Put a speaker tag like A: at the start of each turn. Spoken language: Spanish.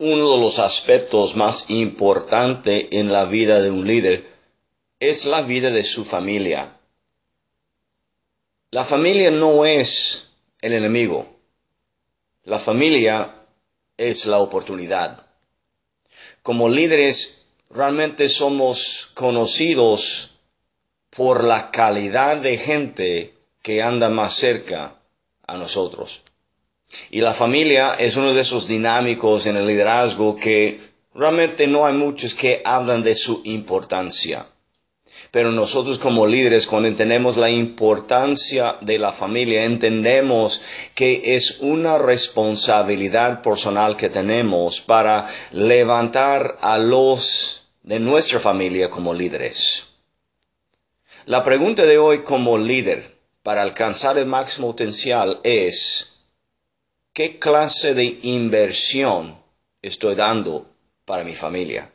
A: uno de los aspectos más importantes en la vida de un líder es la vida de su familia. La familia no es el enemigo. La familia es la oportunidad. Como líderes realmente somos conocidos por la calidad de gente que anda más cerca a nosotros. Y la familia es uno de esos dinámicos en el liderazgo que realmente no hay muchos que hablan de su importancia. Pero nosotros como líderes, cuando entendemos la importancia de la familia, entendemos que es una responsabilidad personal que tenemos para levantar a los de nuestra familia como líderes. La pregunta de hoy como líder para alcanzar el máximo potencial es, ¿Qué clase de inversión estoy dando para mi familia?